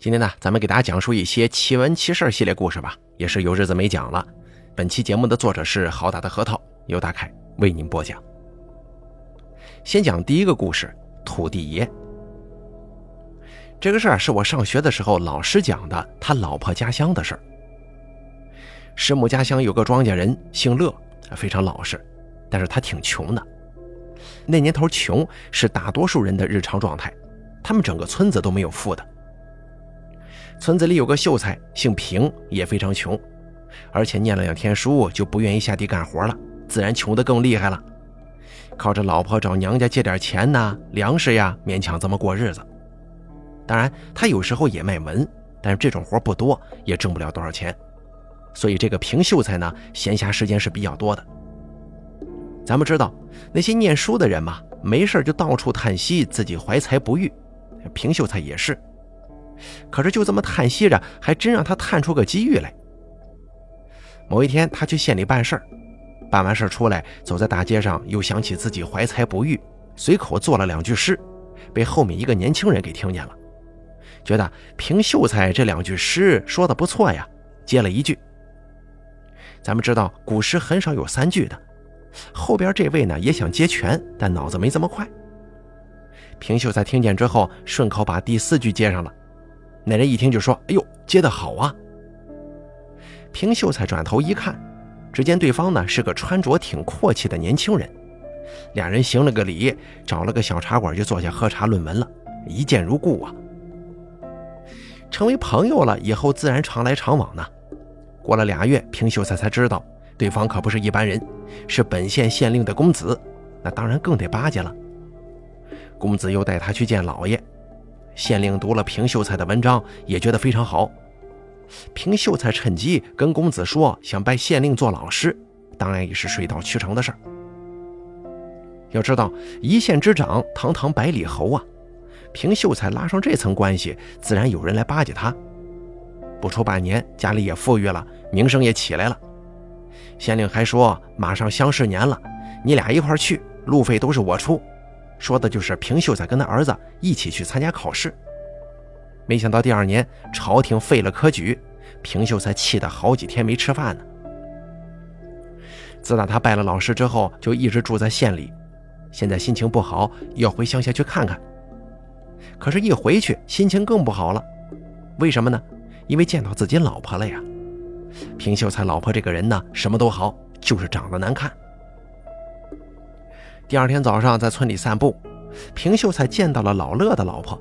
今天呢，咱们给大家讲述一些奇闻奇事系列故事吧，也是有日子没讲了。本期节目的作者是好大的核桃，由大凯为您播讲。先讲第一个故事：土地爷。这个事儿是我上学的时候老师讲的，他老婆家乡的事儿。师母家乡有个庄稼人，姓乐，非常老实，但是他挺穷的。那年头穷是大多数人的日常状态，他们整个村子都没有富的。村子里有个秀才，姓平，也非常穷，而且念了两天书就不愿意下地干活了，自然穷得更厉害了。靠着老婆找娘家借点钱呐、粮食呀，勉强这么过日子。当然，他有时候也卖文，但是这种活不多，也挣不了多少钱。所以这个平秀才呢，闲暇时间是比较多的。咱们知道，那些念书的人嘛，没事就到处叹息自己怀才不遇，平秀才也是。可是就这么叹息着，还真让他探出个机遇来。某一天，他去县里办事儿，办完事儿出来，走在大街上，又想起自己怀才不遇，随口做了两句诗，被后面一个年轻人给听见了，觉得平秀才这两句诗说的不错呀，接了一句。咱们知道古诗很少有三句的，后边这位呢也想接全，但脑子没这么快。平秀才听见之后，顺口把第四句接上了。那人一听就说：“哎呦，接的好啊！”平秀才转头一看，只见对方呢是个穿着挺阔气的年轻人，俩人行了个礼，找了个小茶馆就坐下喝茶论文了，一见如故啊。成为朋友了以后，自然常来常往呢。过了俩月，平秀才才知道对方可不是一般人，是本县县令的公子，那当然更得巴结了。公子又带他去见老爷。县令读了平秀才的文章，也觉得非常好。平秀才趁机跟公子说想拜县令做老师，当然也是水到渠成的事儿。要知道一县之长，堂堂百里侯啊，平秀才拉上这层关系，自然有人来巴结他。不出半年，家里也富裕了，名声也起来了。县令还说马上乡试年了，你俩一块去，路费都是我出。说的就是平秀才跟他儿子一起去参加考试，没想到第二年朝廷废了科举，平秀才气得好几天没吃饭呢。自打他拜了老师之后，就一直住在县里，现在心情不好，要回乡下去看看。可是，一回去心情更不好了，为什么呢？因为见到自己老婆了呀。平秀才老婆这个人呢，什么都好，就是长得难看。第二天早上在村里散步，平秀才见到了老乐的老婆，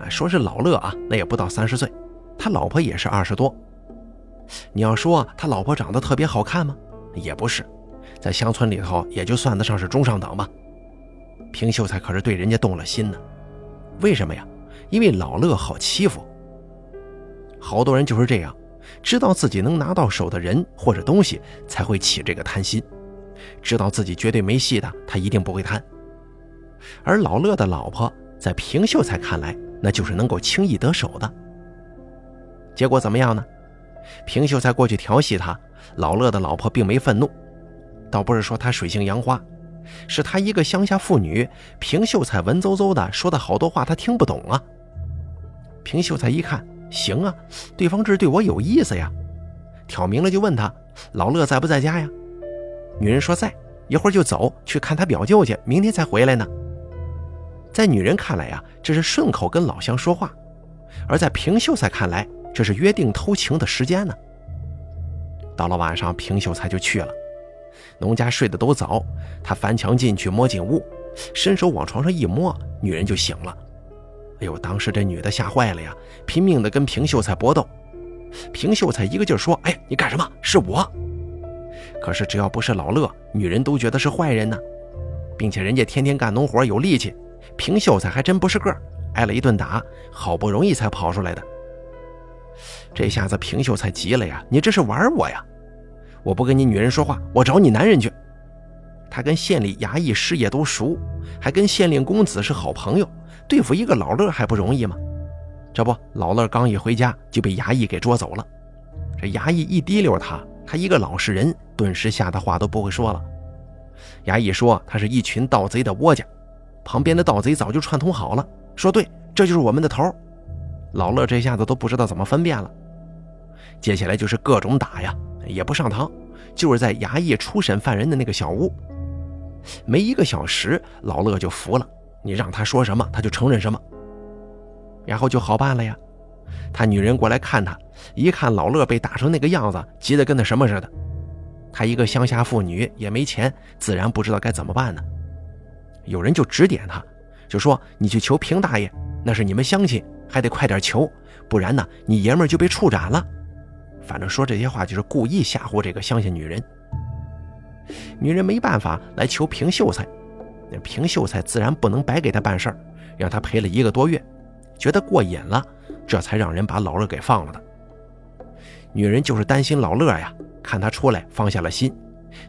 啊，说是老乐啊，那也不到三十岁，他老婆也是二十多。你要说他老婆长得特别好看吗？也不是，在乡村里头也就算得上是中上等吧。平秀才可是对人家动了心呢，为什么呀？因为老乐好欺负。好多人就是这样，知道自己能拿到手的人或者东西，才会起这个贪心。知道自己绝对没戏的，他一定不会贪。而老乐的老婆在平秀才看来，那就是能够轻易得手的。结果怎么样呢？平秀才过去调戏他，老乐的老婆并没愤怒，倒不是说他水性杨花，是他一个乡下妇女，平秀才文绉绉的说的好多话他听不懂啊。平秀才一看，行啊，对方这是对我有意思呀，挑明了就问他，老乐在不在家呀？女人说在，一会儿就走去看他表舅去，明天才回来呢。在女人看来呀，这是顺口跟老乡说话；而在平秀才看来，这是约定偷情的时间呢。到了晚上，平秀才就去了。农家睡得都早，他翻墙进去摸进屋，伸手往床上一摸，女人就醒了。哎呦，当时这女的吓坏了呀，拼命的跟平秀才搏斗。平秀才一个劲儿说：“哎，你干什么？是我。”可是只要不是老乐，女人都觉得是坏人呢，并且人家天天干农活有力气，平秀才还真不是个挨了一顿打，好不容易才跑出来的。这下子平秀才急了呀，你这是玩我呀？我不跟你女人说话，我找你男人去。他跟县里衙役师爷都熟，还跟县令公子是好朋友，对付一个老乐还不容易吗？这不，老乐刚一回家就被衙役给捉走了，这衙役一提溜他。他一个老实人，顿时吓得话都不会说了。衙役说他是一群盗贼的窝家，旁边的盗贼早就串通好了，说对，这就是我们的头。老乐这下子都不知道怎么分辨了。接下来就是各种打呀，也不上堂，就是在衙役初审犯人的那个小屋。没一个小时，老乐就服了，你让他说什么，他就承认什么。然后就好办了呀。他女人过来看他，一看老乐被打成那个样子，急得跟那什么似的。他一个乡下妇女也没钱，自然不知道该怎么办呢。有人就指点他，就说：“你去求平大爷，那是你们乡亲，还得快点求，不然呢，你爷们就被处斩了。”反正说这些话就是故意吓唬这个乡下女人。女人没办法来求平秀才，那平秀才自然不能白给他办事儿，让他陪了一个多月，觉得过瘾了，这才让人把老乐给放了的。女人就是担心老乐呀，看他出来放下了心，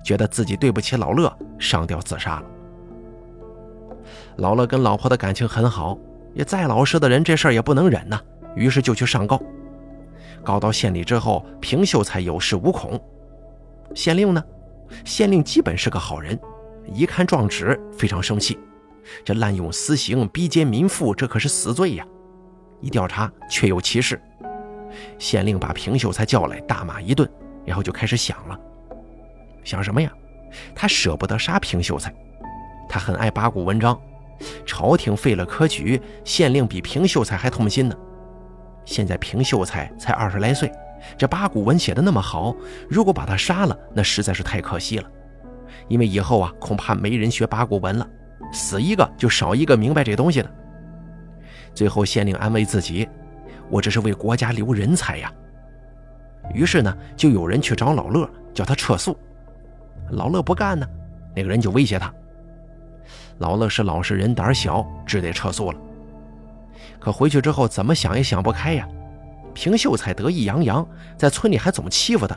觉得自己对不起老乐，上吊自杀了。老乐跟老婆的感情很好，也再老实的人这事儿也不能忍呐，于是就去上告。告到县里之后，平秀才有恃无恐。县令呢？县令基本是个好人，一看状纸非常生气。这滥用私刑、逼奸民妇，这可是死罪呀！一调查，确有其事。县令把平秀才叫来，大骂一顿，然后就开始想了。想什么呀？他舍不得杀平秀才，他很爱八股文章。朝廷废了科举，县令比平秀才还痛心呢。现在平秀才才二十来岁，这八股文写的那么好，如果把他杀了，那实在是太可惜了。因为以后啊，恐怕没人学八股文了，死一个就少一个明白这东西的。最后县令安慰自己：“我这是为国家留人才呀。”于是呢，就有人去找老乐，叫他撤诉。老乐不干呢，那个人就威胁他。老乐是老实人，胆小，只得撤诉了。可回去之后怎么想也想不开呀！平秀才得意洋洋，在村里还总欺负他。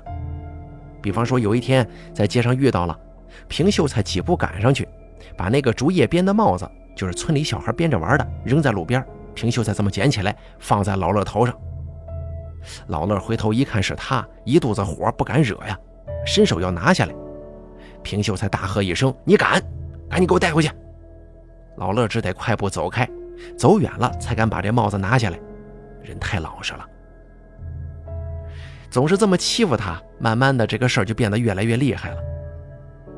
比方说有一天在街上遇到了，平秀才几步赶上去，把那个竹叶编的帽子，就是村里小孩编着玩的，扔在路边。平秀才这么捡起来，放在老乐头上。老乐回头一看是他，一肚子火不敢惹呀，伸手要拿下来。平秀才大喝一声：“你敢！赶紧给我带回去！”老乐只得快步走开。走远了才敢把这帽子拿下来，人太老实了。总是这么欺负他，慢慢的这个事儿就变得越来越厉害了。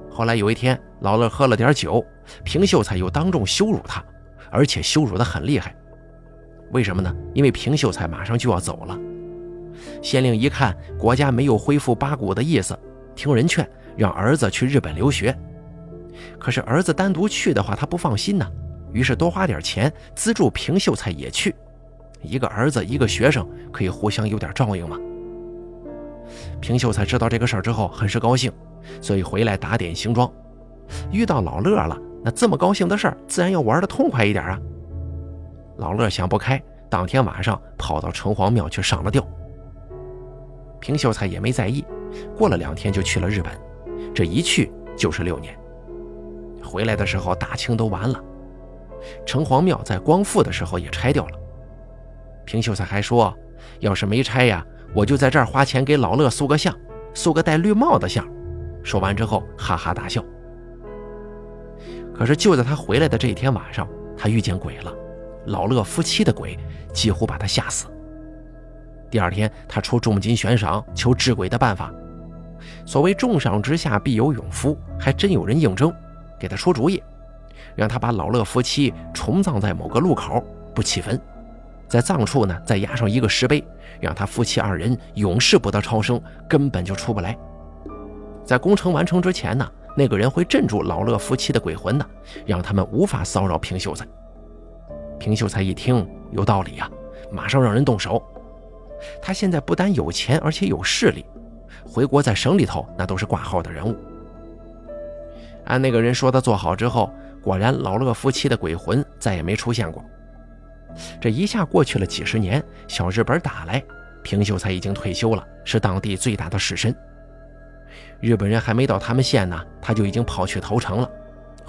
后来有一天，老乐喝了点酒，平秀才又当众羞辱他，而且羞辱的很厉害。为什么呢？因为平秀才马上就要走了。县令一看国家没有恢复八股的意思，听人劝，让儿子去日本留学。可是儿子单独去的话，他不放心呢。于是多花点钱资助平秀才也去，一个儿子一个学生可以互相有点照应嘛。平秀才知道这个事儿之后很是高兴，所以回来打点行装。遇到老乐了，那这么高兴的事儿自然要玩的痛快一点啊。老乐想不开，当天晚上跑到城隍庙去上了吊。平秀才也没在意，过了两天就去了日本，这一去就是六年。回来的时候大清都完了。城隍庙在光复的时候也拆掉了。平秀才还说：“要是没拆呀，我就在这儿花钱给老乐塑个像，塑个戴绿帽的像。”说完之后，哈哈大笑。可是就在他回来的这一天晚上，他遇见鬼了，老乐夫妻的鬼，几乎把他吓死。第二天，他出重金悬赏求治鬼的办法。所谓“重赏之下必有勇夫”，还真有人应征，给他出主意。让他把老乐夫妻重葬在某个路口，不起坟，在葬处呢再压上一个石碑，让他夫妻二人永世不得超生，根本就出不来。在工程完成之前呢，那个人会镇住老乐夫妻的鬼魂的，让他们无法骚扰平秀才。平秀才一听有道理呀，马上让人动手。他现在不但有钱，而且有势力，回国在省里头那都是挂号的人物。按那个人说的做好之后。果然，老乐夫妻的鬼魂再也没出现过。这一下过去了几十年，小日本打来，平秀才已经退休了，是当地最大的士绅。日本人还没到他们县呢，他就已经跑去投诚了。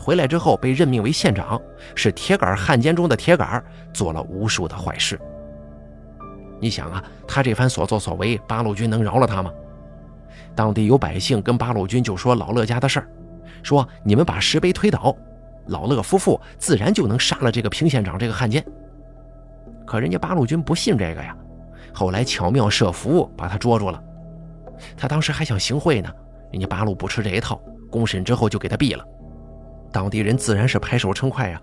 回来之后被任命为县长，是铁杆汉奸中的铁杆，做了无数的坏事。你想啊，他这番所作所为，八路军能饶了他吗？当地有百姓跟八路军就说老乐家的事儿，说你们把石碑推倒。老乐夫妇自然就能杀了这个平县长这个汉奸。可人家八路军不信这个呀，后来巧妙设伏把他捉住了。他当时还想行贿呢，人家八路不吃这一套，公审之后就给他毙了。当地人自然是拍手称快呀。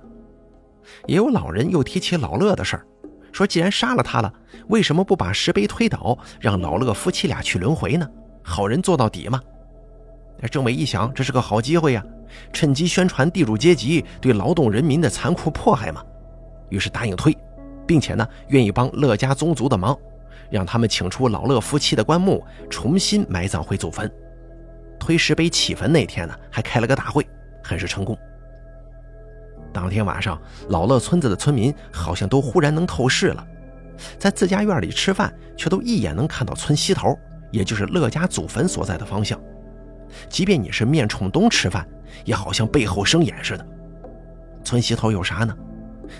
也有老人又提起老乐的事儿，说既然杀了他了，为什么不把石碑推倒，让老乐夫妻俩去轮回呢？好人做到底嘛。政委一想，这是个好机会呀，趁机宣传地主阶级对劳动人民的残酷迫害嘛。于是答应推，并且呢，愿意帮乐家宗族的忙，让他们请出老乐夫妻的棺木，重新埋葬回祖坟。推石碑起坟那天呢，还开了个大会，很是成功。当天晚上，老乐村子的村民好像都忽然能透视了，在自家院里吃饭，却都一眼能看到村西头，也就是乐家祖坟所在的方向。即便你是面冲东吃饭，也好像背后生眼似的。村西头有啥呢？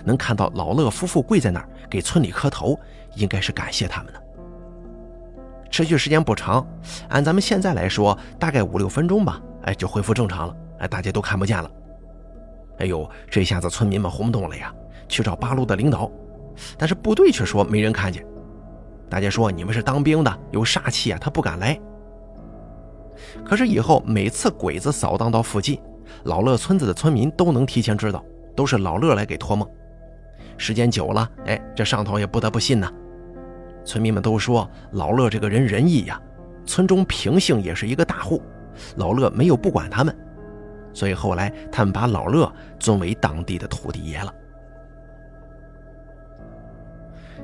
能看到老乐夫妇跪在那儿给村里磕头，应该是感谢他们的。持续时间不长，按咱们现在来说，大概五六分钟吧，哎，就恢复正常了，哎，大家都看不见了。哎呦，这下子村民们轰动了呀，去找八路的领导，但是部队却说没人看见。大家说你们是当兵的，有煞气啊，他不敢来。可是以后每次鬼子扫荡到附近，老乐村子的村民都能提前知道，都是老乐来给托梦。时间久了，哎，这上头也不得不信呐。村民们都说老乐这个人仁义呀，村中平姓也是一个大户，老乐没有不管他们，所以后来他们把老乐尊为当地的土地爷了。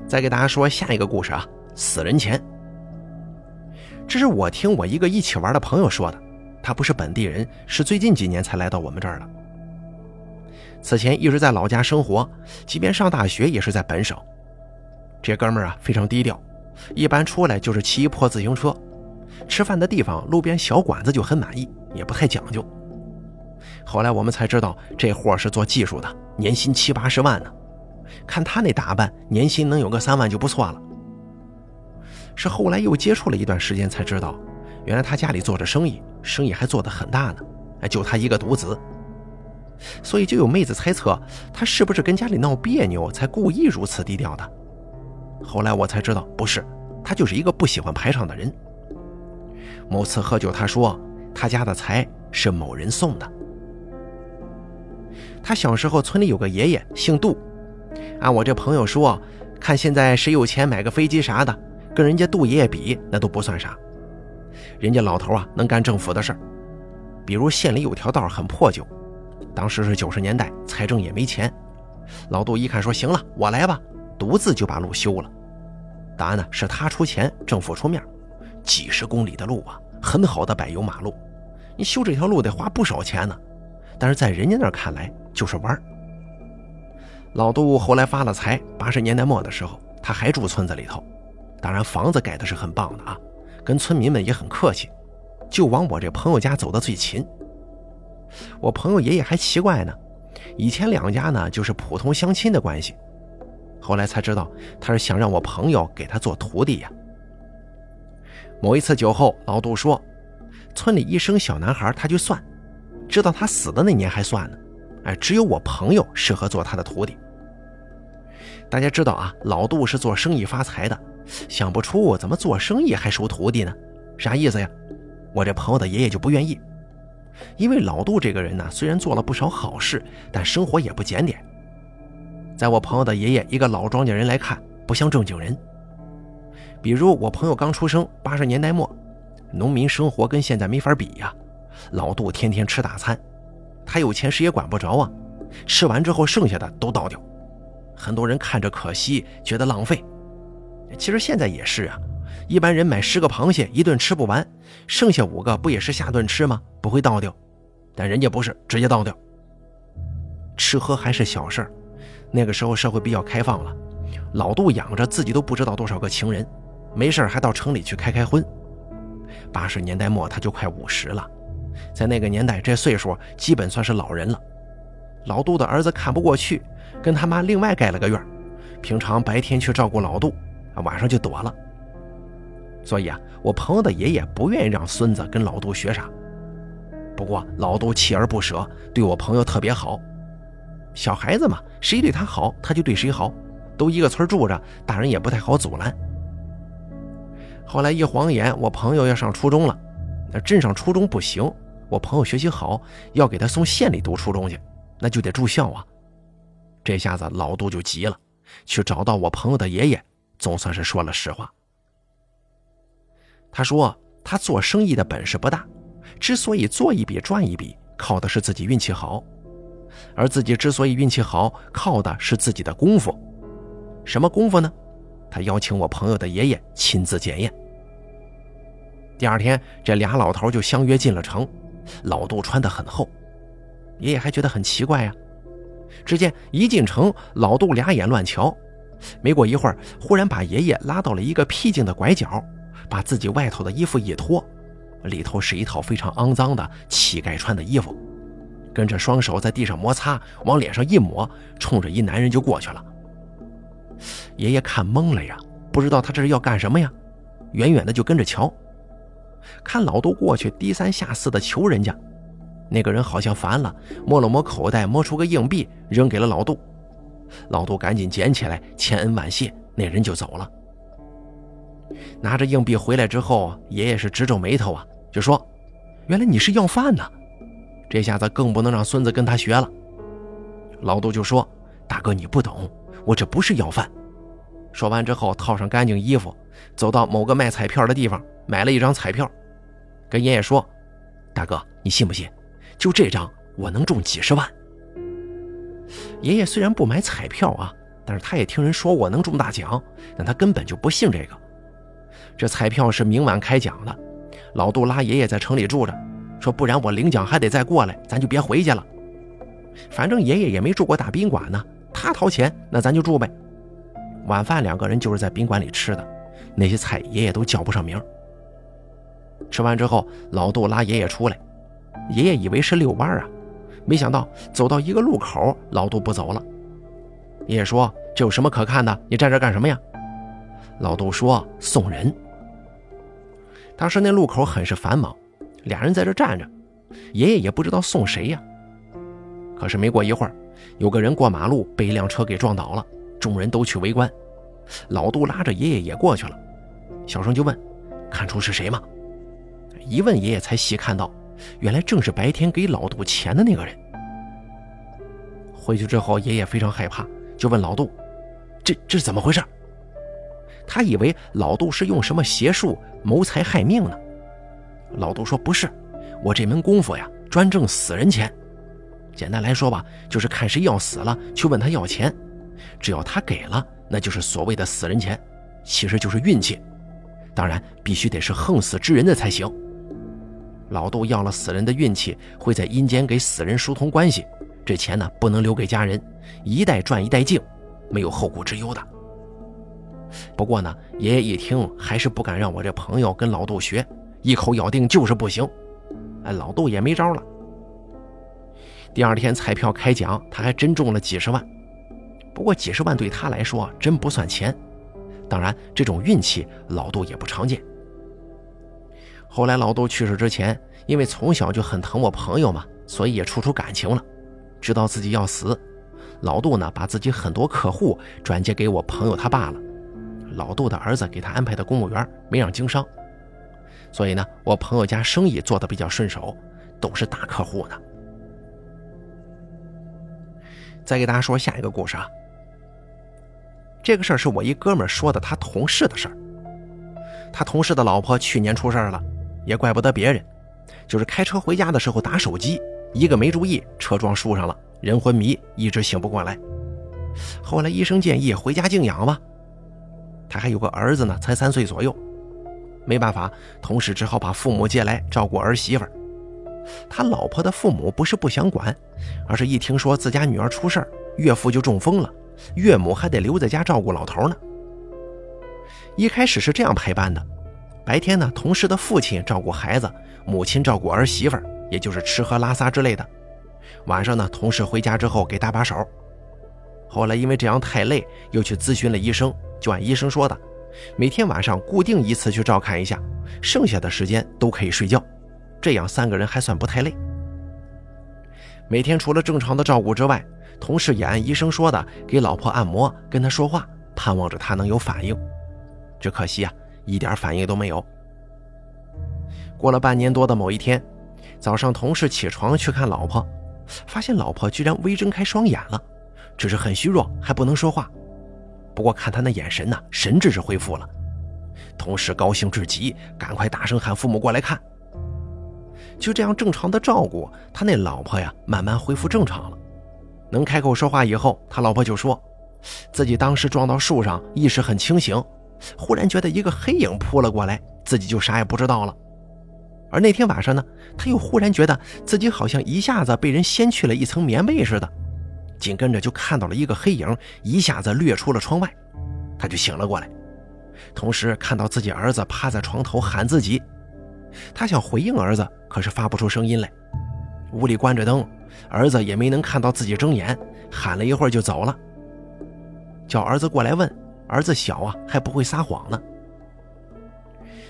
再给大家说下一个故事啊，死人钱。这是我听我一个一起玩的朋友说的，他不是本地人，是最近几年才来到我们这儿的。此前一直在老家生活，即便上大学也是在本省。这哥们儿啊非常低调，一般出来就是骑一破自行车，吃饭的地方路边小馆子就很满意，也不太讲究。后来我们才知道，这货是做技术的，年薪七八十万呢。看他那打扮，年薪能有个三万就不错了。是后来又接触了一段时间才知道，原来他家里做着生意，生意还做得很大呢。哎，就他一个独子，所以就有妹子猜测他是不是跟家里闹别扭，才故意如此低调的。后来我才知道不是，他就是一个不喜欢排场的人。某次喝酒，他说他家的财是某人送的。他小时候村里有个爷爷姓杜，按我这朋友说，看现在谁有钱买个飞机啥的。跟人家杜爷爷比，那都不算啥。人家老头啊，能干政府的事儿，比如县里有条道很破旧，当时是九十年代，财政也没钱。老杜一看说：“行了，我来吧。”独自就把路修了。答案呢是他出钱，政府出面。几十公里的路啊，很好的柏油马路，你修这条路得花不少钱呢。但是在人家那儿看来就是玩。老杜后来发了财，八十年代末的时候，他还住村子里头。当然，房子盖的是很棒的啊，跟村民们也很客气，就往我这朋友家走的最勤。我朋友爷爷还奇怪呢，以前两家呢就是普通相亲的关系，后来才知道他是想让我朋友给他做徒弟呀。某一次酒后，老杜说，村里一生小男孩他就算，知道他死的那年还算呢，哎，只有我朋友适合做他的徒弟。大家知道啊，老杜是做生意发财的。想不出怎么做生意还收徒弟呢？啥意思呀？我这朋友的爷爷就不愿意，因为老杜这个人呢，虽然做了不少好事，但生活也不检点。在我朋友的爷爷一个老庄稼人来看，不像正经人。比如我朋友刚出生，八十年代末，农民生活跟现在没法比呀。老杜天天吃大餐，他有钱谁也管不着啊。吃完之后剩下的都倒掉，很多人看着可惜，觉得浪费。其实现在也是啊，一般人买十个螃蟹，一顿吃不完，剩下五个不也是下顿吃吗？不会倒掉，但人家不是直接倒掉。吃喝还是小事儿，那个时候社会比较开放了，老杜养着自己都不知道多少个情人，没事还到城里去开开荤。八十年代末他就快五十了，在那个年代这岁数基本算是老人了。老杜的儿子看不过去，跟他妈另外盖了个院，平常白天去照顾老杜。晚上就躲了，所以啊，我朋友的爷爷不愿意让孙子跟老杜学啥。不过老杜锲而不舍，对我朋友特别好。小孩子嘛，谁对他好，他就对谁好，都一个村住着，大人也不太好阻拦。后来一晃眼，我朋友要上初中了，那镇上初中不行，我朋友学习好，要给他送县里读初中去，那就得住校啊。这下子老杜就急了，去找到我朋友的爷爷，总算是说了实话。他说他做生意的本事不大，之所以做一笔赚一笔，靠的是自己运气好，而自己之所以运气好，靠的是自己的功夫。什么功夫呢？他邀请我朋友的爷爷亲自检验。第二天，这俩老头就相约进了城。老杜穿得很厚，爷爷还觉得很奇怪呀。只见一进城，老杜俩眼乱瞧，没过一会儿，忽然把爷爷拉到了一个僻静的拐角，把自己外头的衣服一脱，里头是一套非常肮脏的乞丐穿的衣服，跟着双手在地上摩擦，往脸上一抹，冲着一男人就过去了。爷爷看懵了呀，不知道他这是要干什么呀，远远的就跟着瞧。看老杜过去，低三下四的求人家，那个人好像烦了，摸了摸口袋，摸出个硬币扔给了老杜。老杜赶紧捡起来，千恩万谢，那人就走了。拿着硬币回来之后，爷爷是直皱眉头啊，就说：“原来你是要饭呢。”这下子更不能让孙子跟他学了。老杜就说：“大哥，你不懂。”我这不是要饭。说完之后，套上干净衣服，走到某个卖彩票的地方，买了一张彩票，跟爷爷说：“大哥，你信不信？就这张，我能中几十万。”爷爷虽然不买彩票啊，但是他也听人说过能中大奖，但他根本就不信这个。这彩票是明晚开奖的，老杜拉爷爷在城里住着，说不然我领奖还得再过来，咱就别回去了。反正爷爷也没住过大宾馆呢。他掏钱，那咱就住呗。晚饭两个人就是在宾馆里吃的，那些菜爷爷都叫不上名。吃完之后，老杜拉爷爷出来，爷爷以为是遛弯啊，没想到走到一个路口，老杜不走了。爷爷说：“这有什么可看的？你站这干什么呀？”老杜说：“送人。”当时那路口很是繁忙，俩人在这站着，爷爷也不知道送谁呀。可是没过一会儿。有个人过马路被一辆车给撞倒了，众人都去围观。老杜拉着爷爷也过去了，小声就问：“看出是谁吗？”一问爷爷才细看到，原来正是白天给老杜钱的那个人。回去之后，爷爷非常害怕，就问老杜：“这这是怎么回事？”他以为老杜是用什么邪术谋财害命呢。老杜说：“不是，我这门功夫呀，专挣死人钱。”简单来说吧，就是看谁要死了，去问他要钱，只要他给了，那就是所谓的死人钱，其实就是运气。当然，必须得是横死之人的才行。老杜要了死人的运气，会在阴间给死人疏通关系，这钱呢不能留给家人，一代赚一代净，没有后顾之忧的。不过呢，爷爷一听还是不敢让我这朋友跟老杜学，一口咬定就是不行。哎，老杜也没招了。第二天彩票开奖，他还真中了几十万。不过几十万对他来说真不算钱。当然，这种运气老杜也不常见。后来老杜去世之前，因为从小就很疼我朋友嘛，所以也处出感情了。知道自己要死，老杜呢把自己很多客户转接给我朋友他爸了。老杜的儿子给他安排的公务员，没让经商。所以呢，我朋友家生意做的比较顺手，都是大客户呢。再给大家说下一个故事啊。这个事儿是我一哥们说的，他同事的事儿。他同事的老婆去年出事了，也怪不得别人，就是开车回家的时候打手机，一个没注意，车撞树上了，人昏迷，一直醒不过来。后来医生建议回家静养吧。他还有个儿子呢，才三岁左右。没办法，同事只好把父母接来照顾儿媳妇。他老婆的父母不是不想管，而是一听说自家女儿出事岳父就中风了，岳母还得留在家照顾老头呢。一开始是这样排班的：白天呢，同事的父亲照顾孩子，母亲照顾儿媳妇，也就是吃喝拉撒之类的；晚上呢，同事回家之后给搭把手。后来因为这样太累，又去咨询了医生，就按医生说的，每天晚上固定一次去照看一下，剩下的时间都可以睡觉。这样三个人还算不太累。每天除了正常的照顾之外，同事也按医生说的给老婆按摩，跟她说话，盼望着她能有反应。只可惜啊，一点反应都没有。过了半年多的某一天，早上同事起床去看老婆，发现老婆居然微睁开双眼了，只是很虚弱，还不能说话。不过看他那眼神呐，神智是恢复了。同事高兴至极，赶快大声喊父母过来看。就这样正常的照顾他那老婆呀，慢慢恢复正常了，能开口说话以后，他老婆就说，自己当时撞到树上，意识很清醒，忽然觉得一个黑影扑了过来，自己就啥也不知道了。而那天晚上呢，他又忽然觉得自己好像一下子被人掀去了一层棉被似的，紧跟着就看到了一个黑影一下子掠出了窗外，他就醒了过来，同时看到自己儿子趴在床头喊自己，他想回应儿子，可是发不出声音来。屋里关着灯，儿子也没能看到自己睁眼，喊了一会儿就走了。叫儿子过来问，儿子小啊，还不会撒谎呢。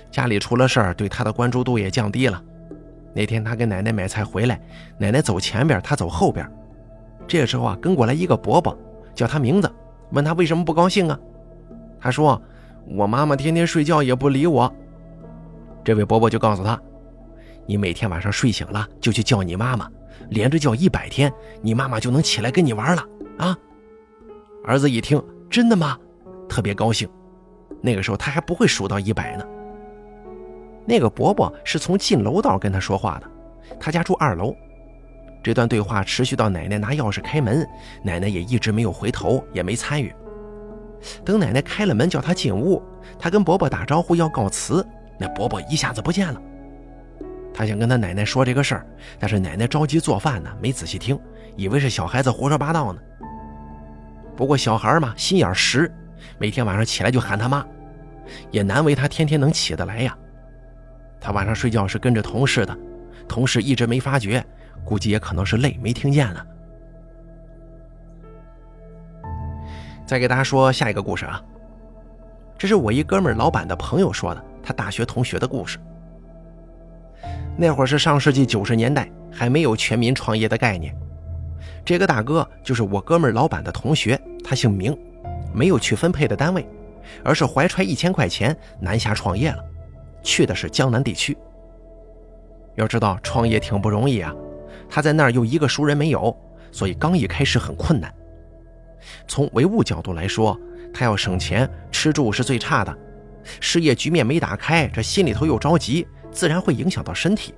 家里出了事儿，对他的关注度也降低了。那天他跟奶奶买菜回来，奶奶走前边，他走后边。这时候啊，跟过来一个伯伯，叫他名字，问他为什么不高兴啊？他说：“我妈妈天天睡觉也不理我。”这位伯伯就告诉他：“你每天晚上睡醒了就去叫你妈妈，连着叫一百天，你妈妈就能起来跟你玩了啊！”儿子一听，真的吗？特别高兴。那个时候他还不会数到一百呢。那个伯伯是从进楼道跟他说话的，他家住二楼。这段对话持续到奶奶拿钥匙开门，奶奶也一直没有回头，也没参与。等奶奶开了门叫他进屋，他跟伯伯打招呼要告辞，那伯伯一下子不见了。他想跟他奶奶说这个事儿，但是奶奶着急做饭呢，没仔细听，以为是小孩子胡说八道呢。不过小孩嘛，心眼实，每天晚上起来就喊他妈，也难为他天天能起得来呀。他晚上睡觉是跟着同事的，同事一直没发觉，估计也可能是累没听见了。再给大家说下一个故事啊，这是我一哥们老板的朋友说的，他大学同学的故事。那会儿是上世纪九十年代，还没有全民创业的概念。这个大哥就是我哥们老板的同学，他姓明，没有去分配的单位，而是怀揣一千块钱南下创业了。去的是江南地区。要知道创业挺不容易啊，他在那儿又一个熟人没有，所以刚一开始很困难。从唯物角度来说，他要省钱，吃住是最差的。事业局面没打开，这心里头又着急，自然会影响到身体。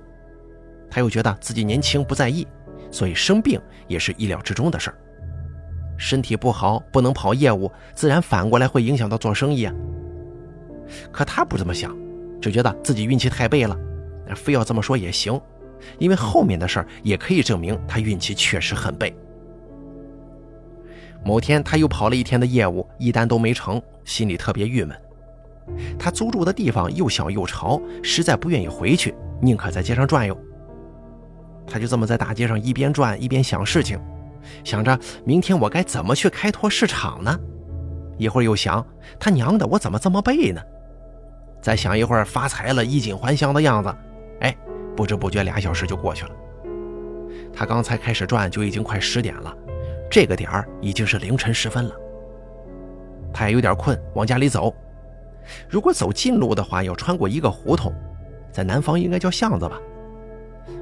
他又觉得自己年轻不在意，所以生病也是意料之中的事儿。身体不好不能跑业务，自然反过来会影响到做生意啊。可他不这么想。就觉得自己运气太背了，非要这么说也行，因为后面的事儿也可以证明他运气确实很背。某天他又跑了一天的业务，一单都没成，心里特别郁闷。他租住的地方又小又潮，实在不愿意回去，宁可在街上转悠。他就这么在大街上一边转一边想事情，想着明天我该怎么去开拓市场呢？一会儿又想，他娘的，我怎么这么背呢？再想一会儿发财了，衣锦还乡的样子，哎，不知不觉俩小时就过去了。他刚才开始转，就已经快十点了，这个点儿已经是凌晨时分了。他也有点困，往家里走。如果走近路的话，要穿过一个胡同，在南方应该叫巷子吧。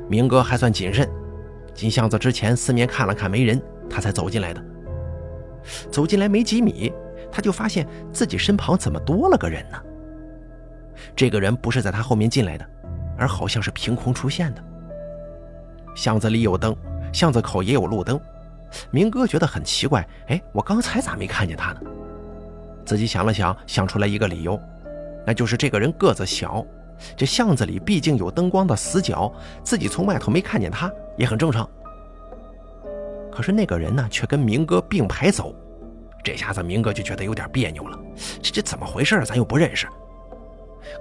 明哥还算谨慎，进巷子之前四面看了看没人，他才走进来的。走进来没几米，他就发现自己身旁怎么多了个人呢？这个人不是在他后面进来的，而好像是凭空出现的。巷子里有灯，巷子口也有路灯。明哥觉得很奇怪，哎，我刚才咋没看见他呢？自己想了想，想出来一个理由，那就是这个人个子小，这巷子里毕竟有灯光的死角，自己从外头没看见他也很正常。可是那个人呢，却跟明哥并排走，这下子明哥就觉得有点别扭了，这这怎么回事？咱又不认识。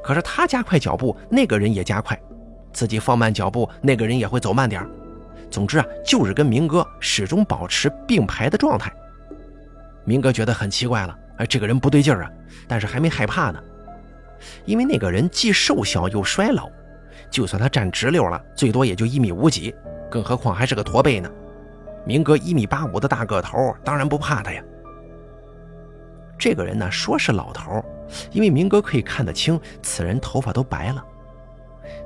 可是他加快脚步，那个人也加快；自己放慢脚步，那个人也会走慢点总之啊，就是跟明哥始终保持并排的状态。明哥觉得很奇怪了，哎，这个人不对劲儿啊！但是还没害怕呢，因为那个人既瘦小又衰老，就算他站直溜了，最多也就一米五几，更何况还是个驼背呢。明哥一米八五的大个头，当然不怕他呀。这个人呢，说是老头，因为明哥可以看得清，此人头发都白了。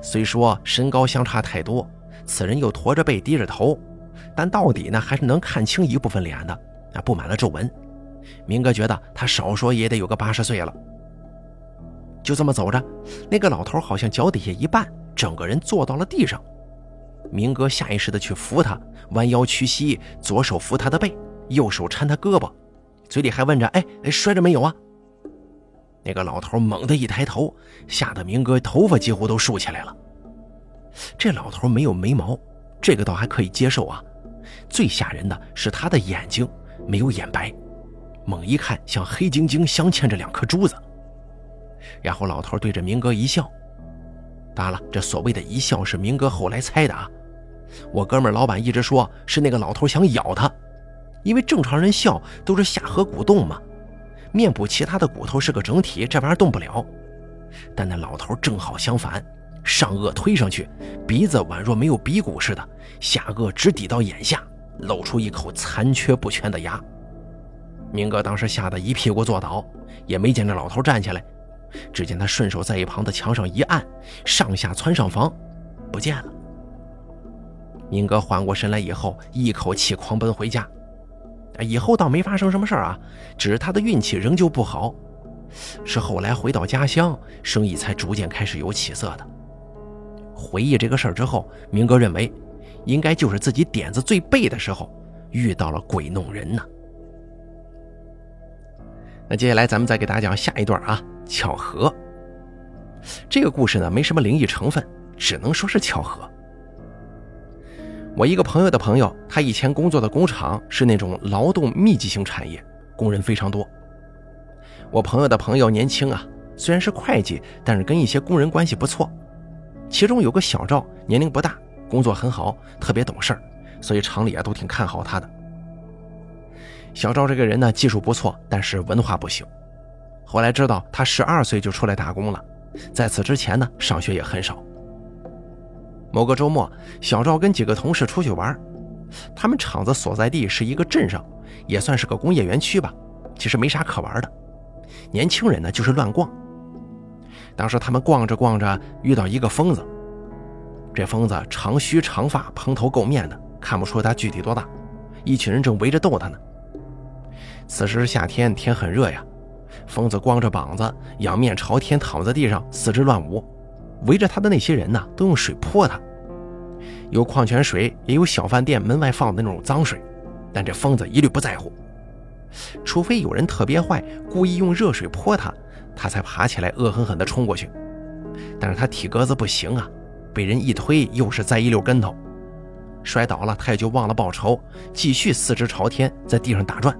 虽说身高相差太多，此人又驼着背低着头，但到底呢，还是能看清一部分脸的，啊，布满了皱纹。明哥觉得他少说也得有个八十岁了。就这么走着，那个老头好像脚底下一绊，整个人坐到了地上。明哥下意识的去扶他，弯腰屈膝，左手扶他的背，右手搀他胳膊，嘴里还问着：“哎哎，摔着没有啊？”那个老头猛地一抬头，吓得明哥头发几乎都竖起来了。这老头没有眉毛，这个倒还可以接受啊。最吓人的是他的眼睛没有眼白，猛一看像黑晶晶镶嵌着两颗珠子。然后老头对着明哥一笑，当然了，这所谓的一笑是明哥后来猜的啊。我哥们老板一直说是那个老头想咬他，因为正常人笑都是下颌骨动嘛，面部其他的骨头是个整体，这玩意儿动不了。但那老头正好相反，上颚推上去，鼻子宛若没有鼻骨似的，下颚直抵到眼下，露出一口残缺不全的牙。明哥当时吓得一屁股坐倒，也没见这老头站起来。只见他顺手在一旁的墙上一按，上下窜上房，不见了。明哥缓过神来以后，一口气狂奔回家。以后倒没发生什么事啊，只是他的运气仍旧不好。是后来回到家乡，生意才逐渐开始有起色的。回忆这个事儿之后，明哥认为，应该就是自己点子最背的时候，遇到了鬼弄人呢。那接下来咱们再给大家讲下一段啊。巧合，这个故事呢没什么灵异成分，只能说是巧合。我一个朋友的朋友，他以前工作的工厂是那种劳动密集型产业，工人非常多。我朋友的朋友年轻啊，虽然是会计，但是跟一些工人关系不错。其中有个小赵，年龄不大，工作很好，特别懂事儿所以厂里啊都挺看好他的。小赵这个人呢，技术不错，但是文化不行。后来知道他十二岁就出来打工了，在此之前呢，上学也很少。某个周末，小赵跟几个同事出去玩，他们厂子所在地是一个镇上，也算是个工业园区吧，其实没啥可玩的。年轻人呢就是乱逛。当时他们逛着逛着，遇到一个疯子。这疯子长须长发，蓬头垢面的，看不出他具体多大。一群人正围着逗他呢。此时夏天，天很热呀。疯子光着膀子，仰面朝天躺在地上，四肢乱舞。围着他的那些人呢，都用水泼他，有矿泉水，也有小饭店门外放的那种脏水，但这疯子一律不在乎。除非有人特别坏，故意用热水泼他，他才爬起来，恶狠狠地冲过去。但是他体格子不行啊，被人一推，又是栽一溜跟头，摔倒了，他也就忘了报仇，继续四肢朝天，在地上打转。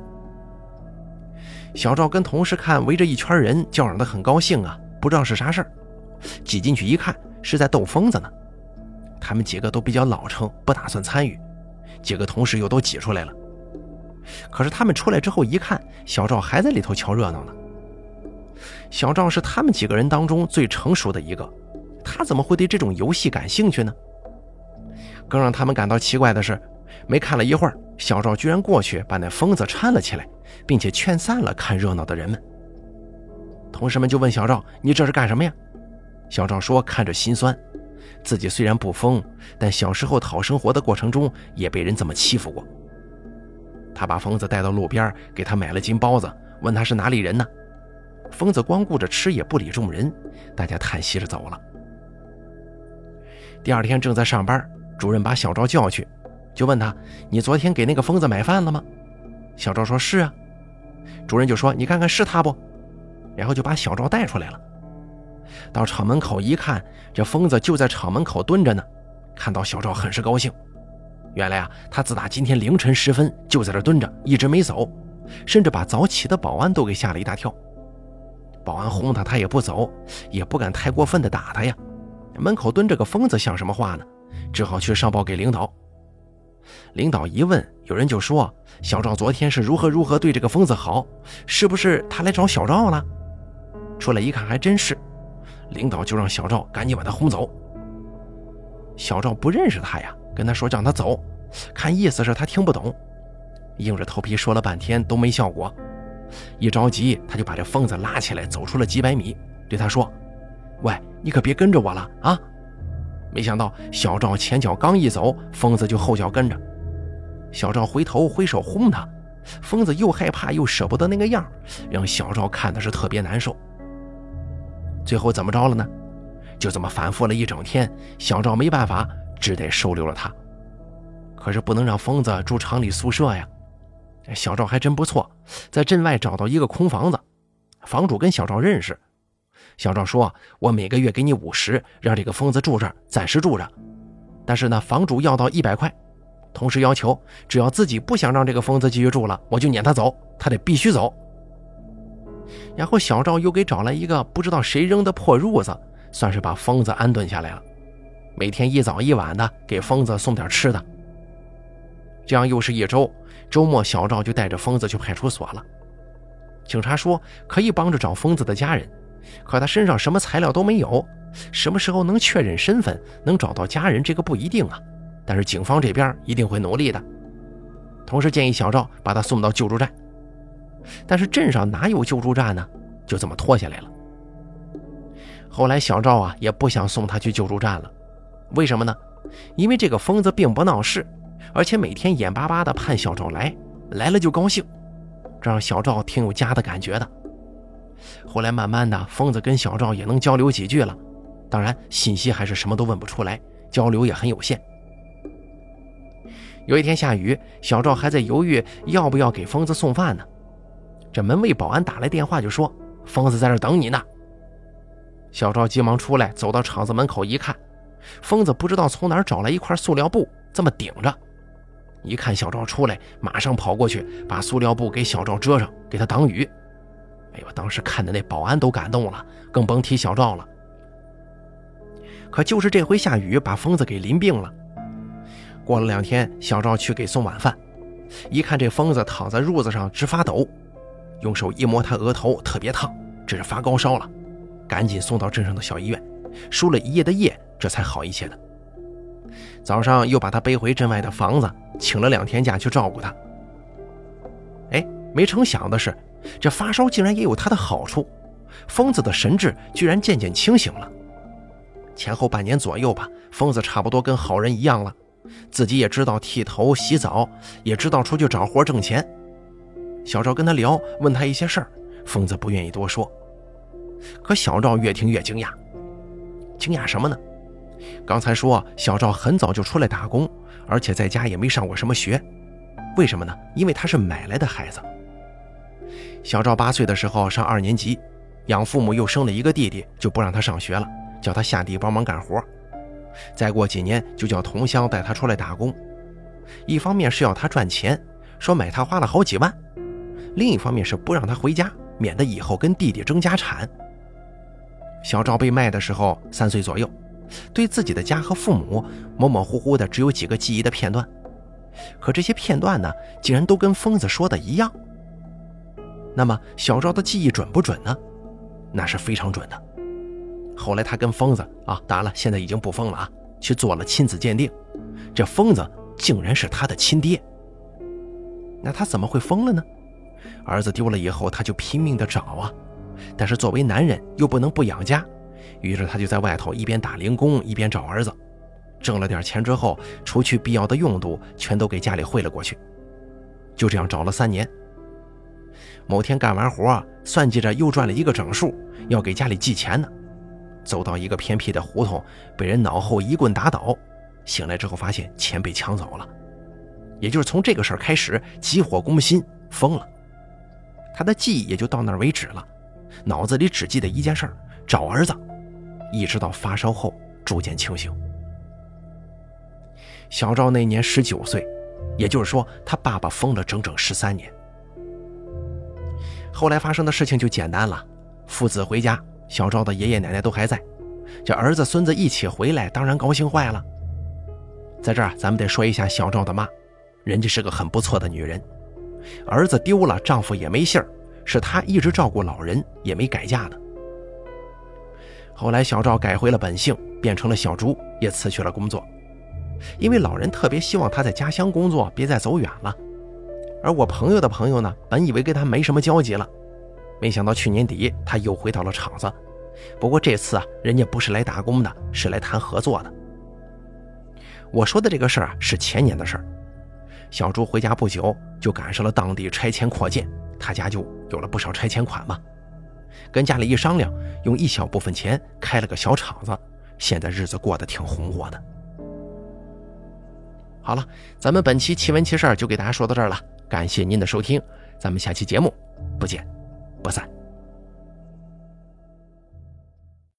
小赵跟同事看围着一圈人，叫嚷得很高兴啊，不知道是啥事儿。挤进去一看，是在逗疯子呢。他们几个都比较老成，不打算参与。几个同事又都挤出来了。可是他们出来之后一看，小赵还在里头瞧热闹呢。小赵是他们几个人当中最成熟的一个，他怎么会对这种游戏感兴趣呢？更让他们感到奇怪的是，没看了一会儿，小赵居然过去把那疯子搀了起来。并且劝散了看热闹的人们。同事们就问小赵：“你这是干什么呀？”小赵说：“看着心酸，自己虽然不疯，但小时候讨生活的过程中也被人这么欺负过。”他把疯子带到路边，给他买了斤包子，问他是哪里人呢？疯子光顾着吃，也不理众人，大家叹息着走了。第二天正在上班，主任把小赵叫去，就问他：“你昨天给那个疯子买饭了吗？”小赵说：“是啊。”主任就说：“你看看是他不？”然后就把小赵带出来了。到厂门口一看，这疯子就在厂门口蹲着呢。看到小赵，很是高兴。原来啊，他自打今天凌晨时分就在这蹲着，一直没走，甚至把早起的保安都给吓了一大跳。保安轰他，他也不走，也不敢太过分的打他呀。门口蹲着个疯子，像什么话呢？只好去上报给领导。领导一问，有人就说：“小赵昨天是如何如何对这个疯子好，是不是他来找小赵了？”出来一看，还真是。领导就让小赵赶紧把他轰走。小赵不认识他呀，跟他说让他走，看意思是他听不懂，硬着头皮说了半天都没效果。一着急，他就把这疯子拉起来，走出了几百米，对他说：“喂，你可别跟着我了啊！”没想到小赵前脚刚一走，疯子就后脚跟着。小赵回头挥手轰他，疯子又害怕又舍不得那个样，让小赵看的是特别难受。最后怎么着了呢？就这么反复了一整天，小赵没办法，只得收留了他。可是不能让疯子住厂里宿舍呀。小赵还真不错，在镇外找到一个空房子，房主跟小赵认识。小赵说：“我每个月给你五十，让这个疯子住这儿，暂时住着。但是呢，房主要到一百块，同时要求，只要自己不想让这个疯子继续住了，我就撵他走，他得必须走。”然后小赵又给找来一个不知道谁扔的破褥子，算是把疯子安顿下来了。每天一早一晚的给疯子送点吃的。这样又是一周，周末小赵就带着疯子去派出所了。警察说可以帮着找疯子的家人，可他身上什么材料都没有，什么时候能确认身份，能找到家人，这个不一定啊。但是警方这边一定会努力的。同时建议小赵把他送到救助站，但是镇上哪有救助站呢？就这么拖下来了。后来小赵啊也不想送他去救助站了，为什么呢？因为这个疯子并不闹事。而且每天眼巴巴的盼小赵来，来了就高兴，这让小赵挺有家的感觉的。后来慢慢的，疯子跟小赵也能交流几句了，当然信息还是什么都问不出来，交流也很有限。有一天下雨，小赵还在犹豫要不要给疯子送饭呢，这门卫保安打来电话就说疯子在这等你呢。小赵急忙出来，走到厂子门口一看，疯子不知道从哪儿找来一块塑料布，这么顶着。一看小赵出来，马上跑过去，把塑料布给小赵遮上，给他挡雨。哎呦，当时看的那保安都感动了，更甭提小赵了。可就是这回下雨，把疯子给淋病了。过了两天，小赵去给送晚饭，一看这疯子躺在褥子上直发抖，用手一摸他额头，特别烫，这是发高烧了，赶紧送到镇上的小医院，输了一夜的液，这才好一些的。早上又把他背回镇外的房子，请了两天假去照顾他。哎，没成想的是，这发烧竟然也有它的好处，疯子的神志居然渐渐清醒了。前后半年左右吧，疯子差不多跟好人一样了，自己也知道剃头、洗澡，也知道出去找活挣钱。小赵跟他聊，问他一些事儿，疯子不愿意多说。可小赵越听越惊讶，惊讶什么呢？刚才说小赵很早就出来打工，而且在家也没上过什么学，为什么呢？因为他是买来的孩子。小赵八岁的时候上二年级，养父母又生了一个弟弟，就不让他上学了，叫他下地帮忙干活。再过几年就叫同乡带他出来打工，一方面是要他赚钱，说买他花了好几万；另一方面是不让他回家，免得以后跟弟弟争家产。小赵被卖的时候三岁左右。对自己的家和父母模模糊糊的，只有几个记忆的片段。可这些片段呢，竟然都跟疯子说的一样。那么小赵的记忆准不准呢？那是非常准的。后来他跟疯子啊，当然了，现在已经不疯了啊，去做了亲子鉴定。这疯子竟然是他的亲爹。那他怎么会疯了呢？儿子丢了以后，他就拼命的找啊，但是作为男人又不能不养家。于是他就在外头一边打零工一边找儿子，挣了点钱之后，除去必要的用度，全都给家里汇了过去。就这样找了三年。某天干完活，算计着又赚了一个整数，要给家里寄钱呢。走到一个偏僻的胡同，被人脑后一棍打倒，醒来之后发现钱被抢走了。也就是从这个事儿开始，急火攻心，疯了。他的记忆也就到那儿为止了，脑子里只记得一件事儿：找儿子。一直到发烧后逐渐清醒。小赵那年十九岁，也就是说他爸爸疯了整整十三年。后来发生的事情就简单了，父子回家，小赵的爷爷奶奶都还在，这儿子孙子一起回来，当然高兴坏了。在这儿咱们得说一下小赵的妈，人家是个很不错的女人。儿子丢了，丈夫也没信儿，是她一直照顾老人，也没改嫁的。后来，小赵改回了本姓，变成了小朱，也辞去了工作。因为老人特别希望他在家乡工作，别再走远了。而我朋友的朋友呢，本以为跟他没什么交集了，没想到去年底他又回到了厂子。不过这次啊，人家不是来打工的，是来谈合作的。我说的这个事儿啊，是前年的事儿。小朱回家不久，就赶上了当地拆迁扩建，他家就有了不少拆迁款嘛。跟家里一商量，用一小部分钱开了个小厂子，现在日子过得挺红火的。好了，咱们本期奇闻奇事就给大家说到这儿了，感谢您的收听，咱们下期节目不见不散。